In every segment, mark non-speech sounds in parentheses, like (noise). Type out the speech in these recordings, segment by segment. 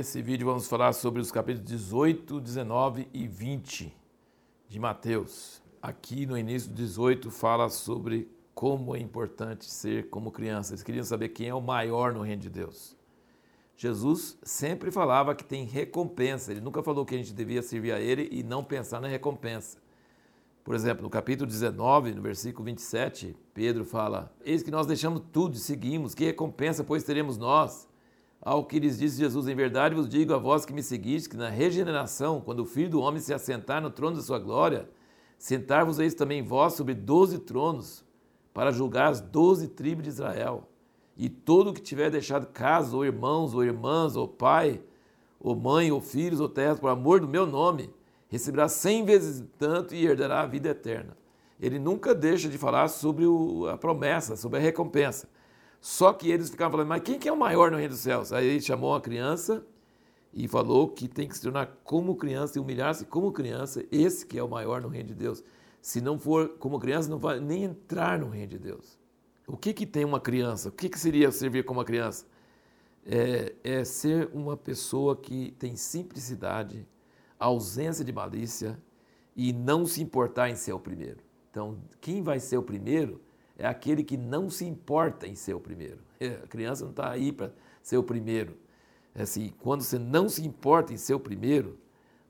nesse vídeo vamos falar sobre os capítulos 18, 19 e 20 de Mateus. Aqui no início do 18 fala sobre como é importante ser como criança. Eles queriam saber quem é o maior no reino de Deus. Jesus sempre falava que tem recompensa. Ele nunca falou que a gente devia servir a Ele e não pensar na recompensa. Por exemplo, no capítulo 19, no versículo 27, Pedro fala: Eis que nós deixamos tudo e seguimos, que recompensa, pois teremos nós? Ao que lhes disse Jesus: Em verdade vos digo a vós que me seguis, que na regeneração, quando o Filho do Homem se assentar no trono da sua glória, sentar-vos-eis também vós sobre doze tronos, para julgar as doze tribos de Israel. E todo o que tiver deixado casa, ou irmãos, ou irmãs, ou pai, ou mãe, ou filhos, ou terras, por amor do meu nome, receberá cem vezes tanto e herdará a vida eterna. Ele nunca deixa de falar sobre a promessa, sobre a recompensa. Só que eles ficavam falando, mas quem que é o maior no reino dos céus? Aí ele chamou uma criança e falou que tem que se tornar como criança e humilhar-se como criança, esse que é o maior no reino de Deus. Se não for como criança, não vai nem entrar no reino de Deus. O que, que tem uma criança? O que, que seria servir como uma criança? É, é ser uma pessoa que tem simplicidade, ausência de malícia e não se importar em ser o primeiro. Então, quem vai ser o primeiro é aquele que não se importa em ser o primeiro. (laughs) A criança não está aí para ser o primeiro. É assim, quando você não se importa em ser o primeiro,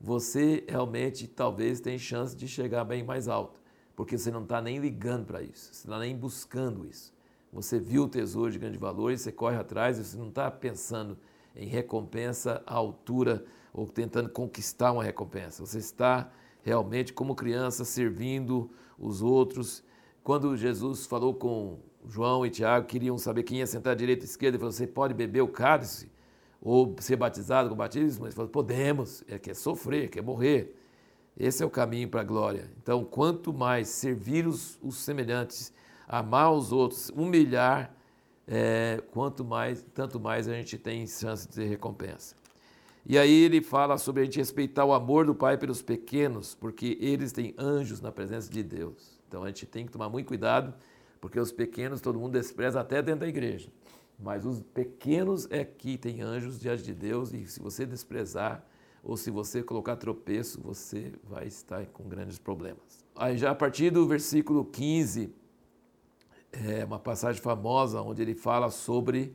você realmente talvez tenha chance de chegar bem mais alto, porque você não está nem ligando para isso, você não está nem buscando isso. Você viu o tesouro de grande valor e você corre atrás, você não está pensando em recompensa à altura ou tentando conquistar uma recompensa. Você está realmente como criança servindo os outros. Quando Jesus falou com João e Tiago, queriam saber quem ia sentar à direita e à esquerda, ele falou: Você pode beber o cálice ou ser batizado com batismo? Ele falou: Podemos, é quer sofrer, quer morrer. Esse é o caminho para a glória. Então, quanto mais servir os, os semelhantes, amar os outros, humilhar, é, quanto mais, tanto mais a gente tem chance de ter recompensa. E aí ele fala sobre a gente respeitar o amor do Pai pelos pequenos, porque eles têm anjos na presença de Deus. Então a gente tem que tomar muito cuidado, porque os pequenos todo mundo despreza até dentro da igreja. Mas os pequenos é que tem anjos diante de Deus, e se você desprezar, ou se você colocar tropeço, você vai estar com grandes problemas. Aí já a partir do versículo 15, é uma passagem famosa onde ele fala sobre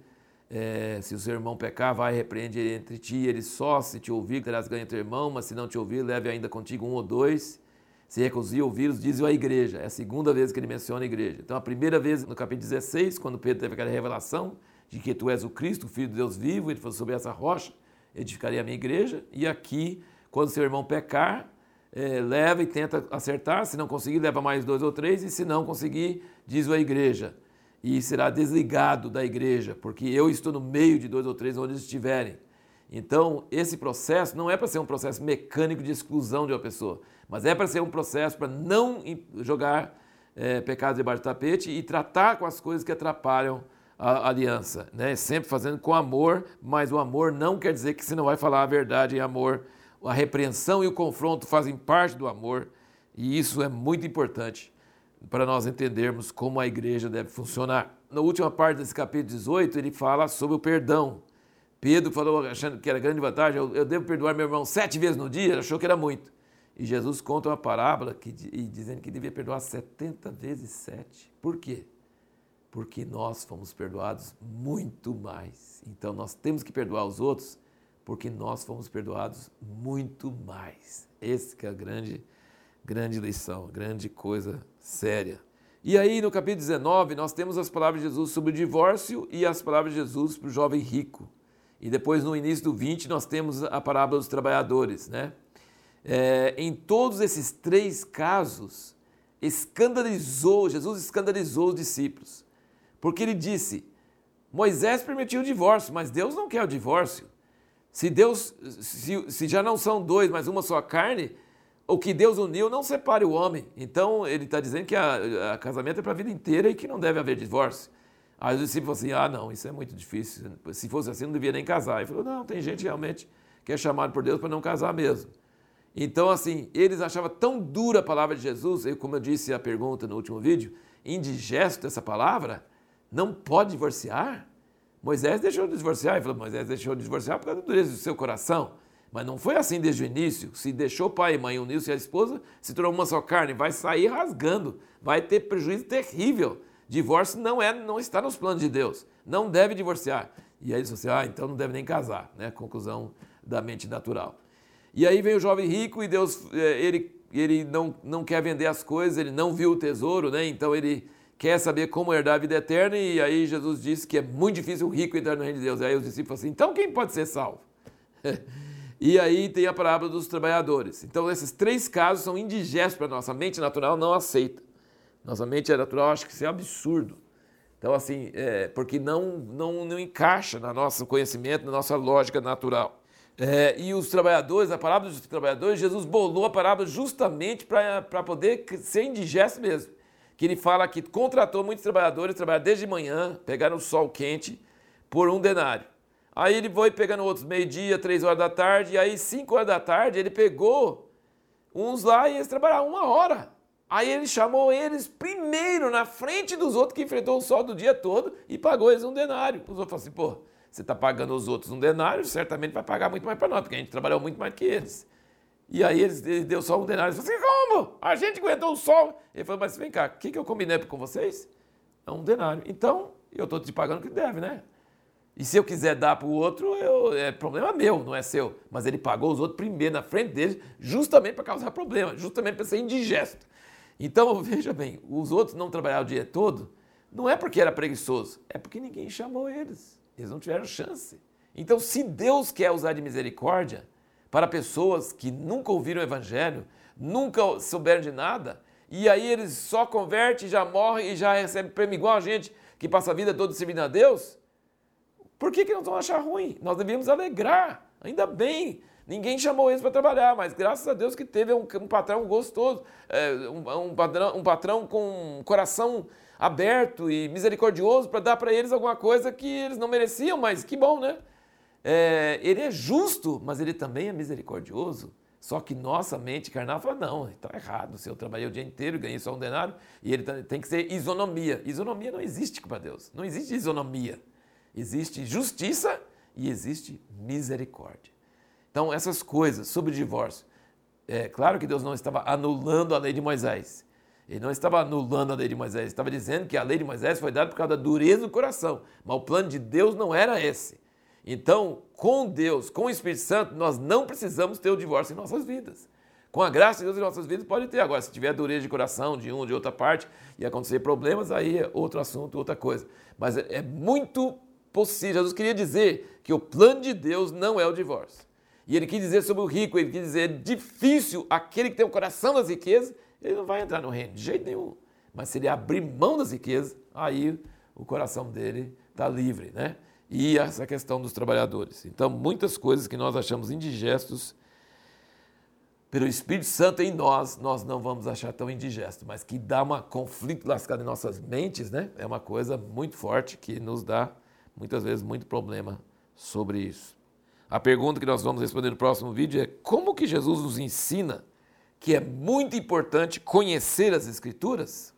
é, se o seu irmão pecar, vai repreende ele entre ti, ele só se te ouvir, terás ganho teu irmão, mas se não te ouvir, leve ainda contigo um ou dois. Se recusar ouvi-los, diz a igreja. É a segunda vez que ele menciona a igreja. Então, a primeira vez no capítulo 16, quando Pedro teve aquela revelação de que tu és o Cristo, o Filho de Deus vivo, ele falou sobre essa rocha, edificaria a minha igreja. E aqui, quando seu irmão pecar, é, leva e tenta acertar. Se não conseguir, leva mais dois ou três. E se não conseguir, diz a igreja e será desligado da igreja, porque eu estou no meio de dois ou três onde estiverem. Então, esse processo não é para ser um processo mecânico de exclusão de uma pessoa, mas é para ser um processo para não jogar é, pecados debaixo do tapete e tratar com as coisas que atrapalham a aliança. Né? Sempre fazendo com amor, mas o amor não quer dizer que você não vai falar a verdade em amor. A repreensão e o confronto fazem parte do amor, e isso é muito importante para nós entendermos como a igreja deve funcionar. Na última parte desse capítulo 18, ele fala sobre o perdão. Pedro falou, achando que era grande vantagem, eu, eu devo perdoar meu irmão sete vezes no dia, achou que era muito. E Jesus conta uma parábola que, e dizendo que devia perdoar 70 vezes sete. Por quê? Porque nós fomos perdoados muito mais. Então nós temos que perdoar os outros porque nós fomos perdoados muito mais. Que é a grande Grande lição, grande coisa séria. E aí, no capítulo 19, nós temos as palavras de Jesus sobre o divórcio e as palavras de Jesus para o jovem rico. E depois, no início do 20, nós temos a parábola dos trabalhadores. Né? É, em todos esses três casos, escandalizou, Jesus escandalizou os discípulos. Porque ele disse: Moisés permitiu o divórcio, mas Deus não quer o divórcio. Se Deus, se, se já não são dois, mas uma só carne, o que Deus uniu não separe o homem. Então ele está dizendo que a, a casamento é para a vida inteira e que não deve haver divórcio. Aí os discípulos assim: ah, não, isso é muito difícil. Se fosse assim, não devia nem casar. Ele falou: não, tem gente realmente que é chamado por Deus para não casar mesmo. Então, assim, eles achavam tão dura a palavra de Jesus, eu, como eu disse a pergunta no último vídeo, indigesto essa palavra, não pode divorciar? Moisés deixou de divorciar, ele falou, Moisés deixou de divorciar por causa da dureza do seu coração. Mas não foi assim desde o início. Se deixou pai e mãe unir-se a esposa, se tornou uma só carne, vai sair rasgando, vai ter prejuízo terrível. Divórcio não é, não está nos planos de Deus. Não deve divorciar. E aí você, ah, então não deve nem casar, né? Conclusão da mente natural. E aí vem o jovem rico e Deus, eh, ele, ele não, não quer vender as coisas, ele não viu o tesouro, né? Então ele quer saber como herdar a vida eterna e aí Jesus disse que é muito difícil o rico entrar no reino de Deus. E aí os discípulos assim, então quem pode ser salvo? (laughs) e aí tem a parábola dos trabalhadores. Então esses três casos são indigestos para nossa mente natural, não aceita. Nossa mente natural acha que isso é absurdo. Então, assim, é, porque não, não, não encaixa no nosso conhecimento, na nossa lógica natural. É, e os trabalhadores, a parábola dos trabalhadores, Jesus bolou a parábola justamente para poder ser indigesto mesmo. Que ele fala que contratou muitos trabalhadores, trabalharam desde manhã, pegaram o sol quente, por um denário. Aí ele foi pegando outros meio-dia, três horas da tarde, e aí cinco horas da tarde ele pegou uns lá e eles trabalharam uma hora. Aí ele chamou eles primeiro na frente dos outros que enfrentou o sol do dia todo e pagou eles um denário. Os outros falaram assim, pô, você está pagando os outros um denário, certamente vai pagar muito mais para nós, porque a gente trabalhou muito mais que eles. E aí eles, ele deu só um denário. Ele falou assim, como? A gente aguentou o sol. Ele falou, mas vem cá, o que, que eu combinei com vocês? É um denário. Então, eu estou te pagando o que deve, né? E se eu quiser dar para o outro, eu, é problema meu, não é seu. Mas ele pagou os outros primeiro na frente deles, justamente para causar problema, justamente para ser indigesto. Então, (laughs) veja bem, os outros não trabalharam o dia todo, não é porque era preguiçoso, é porque ninguém chamou eles. Eles não tiveram chance. Então, se Deus quer usar de misericórdia para pessoas que nunca ouviram o Evangelho, nunca souberam de nada, e aí eles só convertem, já morrem e já recebem prêmio igual a gente que passa a vida toda servindo a Deus, por que, que não vão achar ruim? Nós devíamos alegrar, ainda bem. Ninguém chamou eles para trabalhar, mas graças a Deus que teve um, um patrão gostoso, é, um, um, patrão, um patrão com um coração aberto e misericordioso para dar para eles alguma coisa que eles não mereciam, mas que bom, né? É, ele é justo, mas ele também é misericordioso. Só que nossa mente carnal fala, não, está errado. Se eu trabalhei o dia inteiro, ganhei só um denário, e ele tem que ser isonomia. Isonomia não existe para Deus. Não existe isonomia. Existe justiça e existe misericórdia. Então, essas coisas sobre o divórcio, é claro que Deus não estava anulando a lei de Moisés. Ele não estava anulando a lei de Moisés, ele estava dizendo que a lei de Moisés foi dada por causa da dureza do coração. Mas o plano de Deus não era esse. Então, com Deus, com o Espírito Santo, nós não precisamos ter o divórcio em nossas vidas. Com a graça de Deus em nossas vidas, pode ter. Agora, se tiver dureza de coração de um ou de outra parte e acontecer problemas, aí é outro assunto, outra coisa. Mas é muito possível. Jesus queria dizer que o plano de Deus não é o divórcio. E ele quis dizer sobre o rico, ele quis dizer difícil aquele que tem o coração das riquezas, ele não vai entrar no reino de jeito nenhum. Mas se ele abrir mão das riquezas, aí o coração dele está livre, né? E essa questão dos trabalhadores. Então, muitas coisas que nós achamos indigestos, pelo Espírito Santo em nós, nós não vamos achar tão indigesto, mas que dá um conflito lascado em nossas mentes, né? É uma coisa muito forte que nos dá muitas vezes muito problema sobre isso. A pergunta que nós vamos responder no próximo vídeo é como que Jesus nos ensina que é muito importante conhecer as Escrituras?